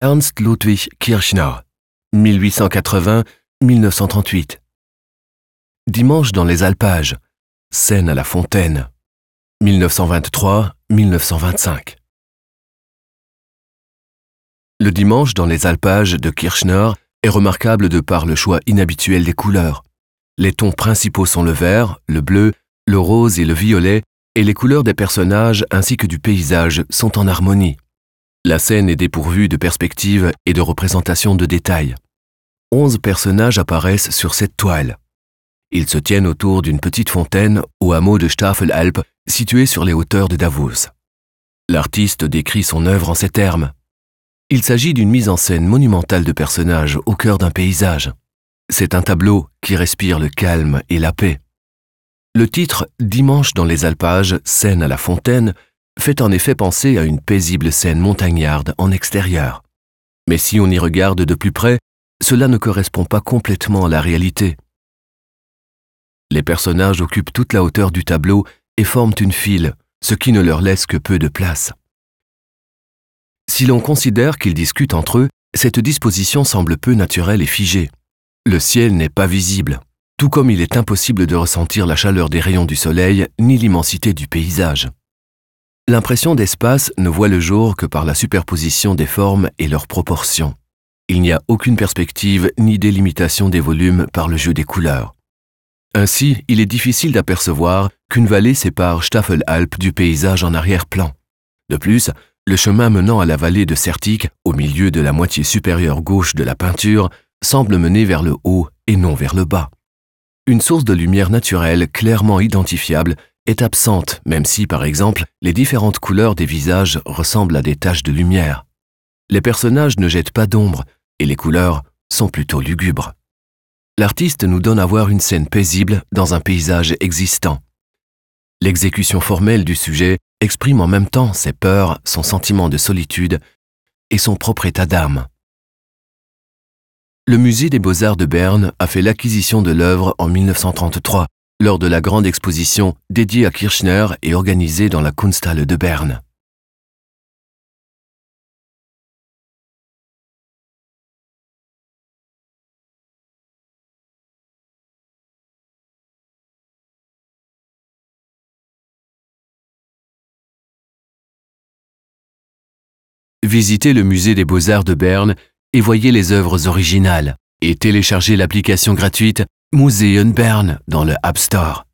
Ernst Ludwig Kirchner, 1880-1938. Dimanche dans les alpages, scène à la fontaine, 1923-1925. Le dimanche dans les alpages de Kirchner est remarquable de par le choix inhabituel des couleurs. Les tons principaux sont le vert, le bleu, le rose et le violet, et les couleurs des personnages ainsi que du paysage sont en harmonie. La scène est dépourvue de perspective et de représentation de détails. Onze personnages apparaissent sur cette toile. Ils se tiennent autour d'une petite fontaine au hameau de Staffelalp, situé sur les hauteurs de Davos. L'artiste décrit son œuvre en ces termes. Il s'agit d'une mise en scène monumentale de personnages au cœur d'un paysage. C'est un tableau qui respire le calme et la paix. Le titre Dimanche dans les alpages, scène à la fontaine fait en effet penser à une paisible scène montagnarde en extérieur. Mais si on y regarde de plus près, cela ne correspond pas complètement à la réalité. Les personnages occupent toute la hauteur du tableau et forment une file, ce qui ne leur laisse que peu de place. Si l'on considère qu'ils discutent entre eux, cette disposition semble peu naturelle et figée. Le ciel n'est pas visible, tout comme il est impossible de ressentir la chaleur des rayons du soleil ni l'immensité du paysage. L'impression d'espace ne voit le jour que par la superposition des formes et leurs proportions. Il n'y a aucune perspective ni délimitation des volumes par le jeu des couleurs. Ainsi, il est difficile d'apercevoir qu'une vallée sépare Staffelalp du paysage en arrière-plan. De plus, le chemin menant à la vallée de Certic, au milieu de la moitié supérieure gauche de la peinture, semble mener vers le haut et non vers le bas. Une source de lumière naturelle clairement identifiable est absente, même si, par exemple, les différentes couleurs des visages ressemblent à des taches de lumière. Les personnages ne jettent pas d'ombre, et les couleurs sont plutôt lugubres. L'artiste nous donne à voir une scène paisible dans un paysage existant. L'exécution formelle du sujet exprime en même temps ses peurs, son sentiment de solitude et son propre état d'âme. Le musée des beaux-arts de Berne a fait l'acquisition de l'œuvre en 1933, lors de la grande exposition dédiée à Kirchner et organisée dans la Kunsthalle de Berne. Visitez le musée des beaux-arts de Berne et voyez les œuvres originales et téléchargez l'application gratuite Museum Bern dans le App Store.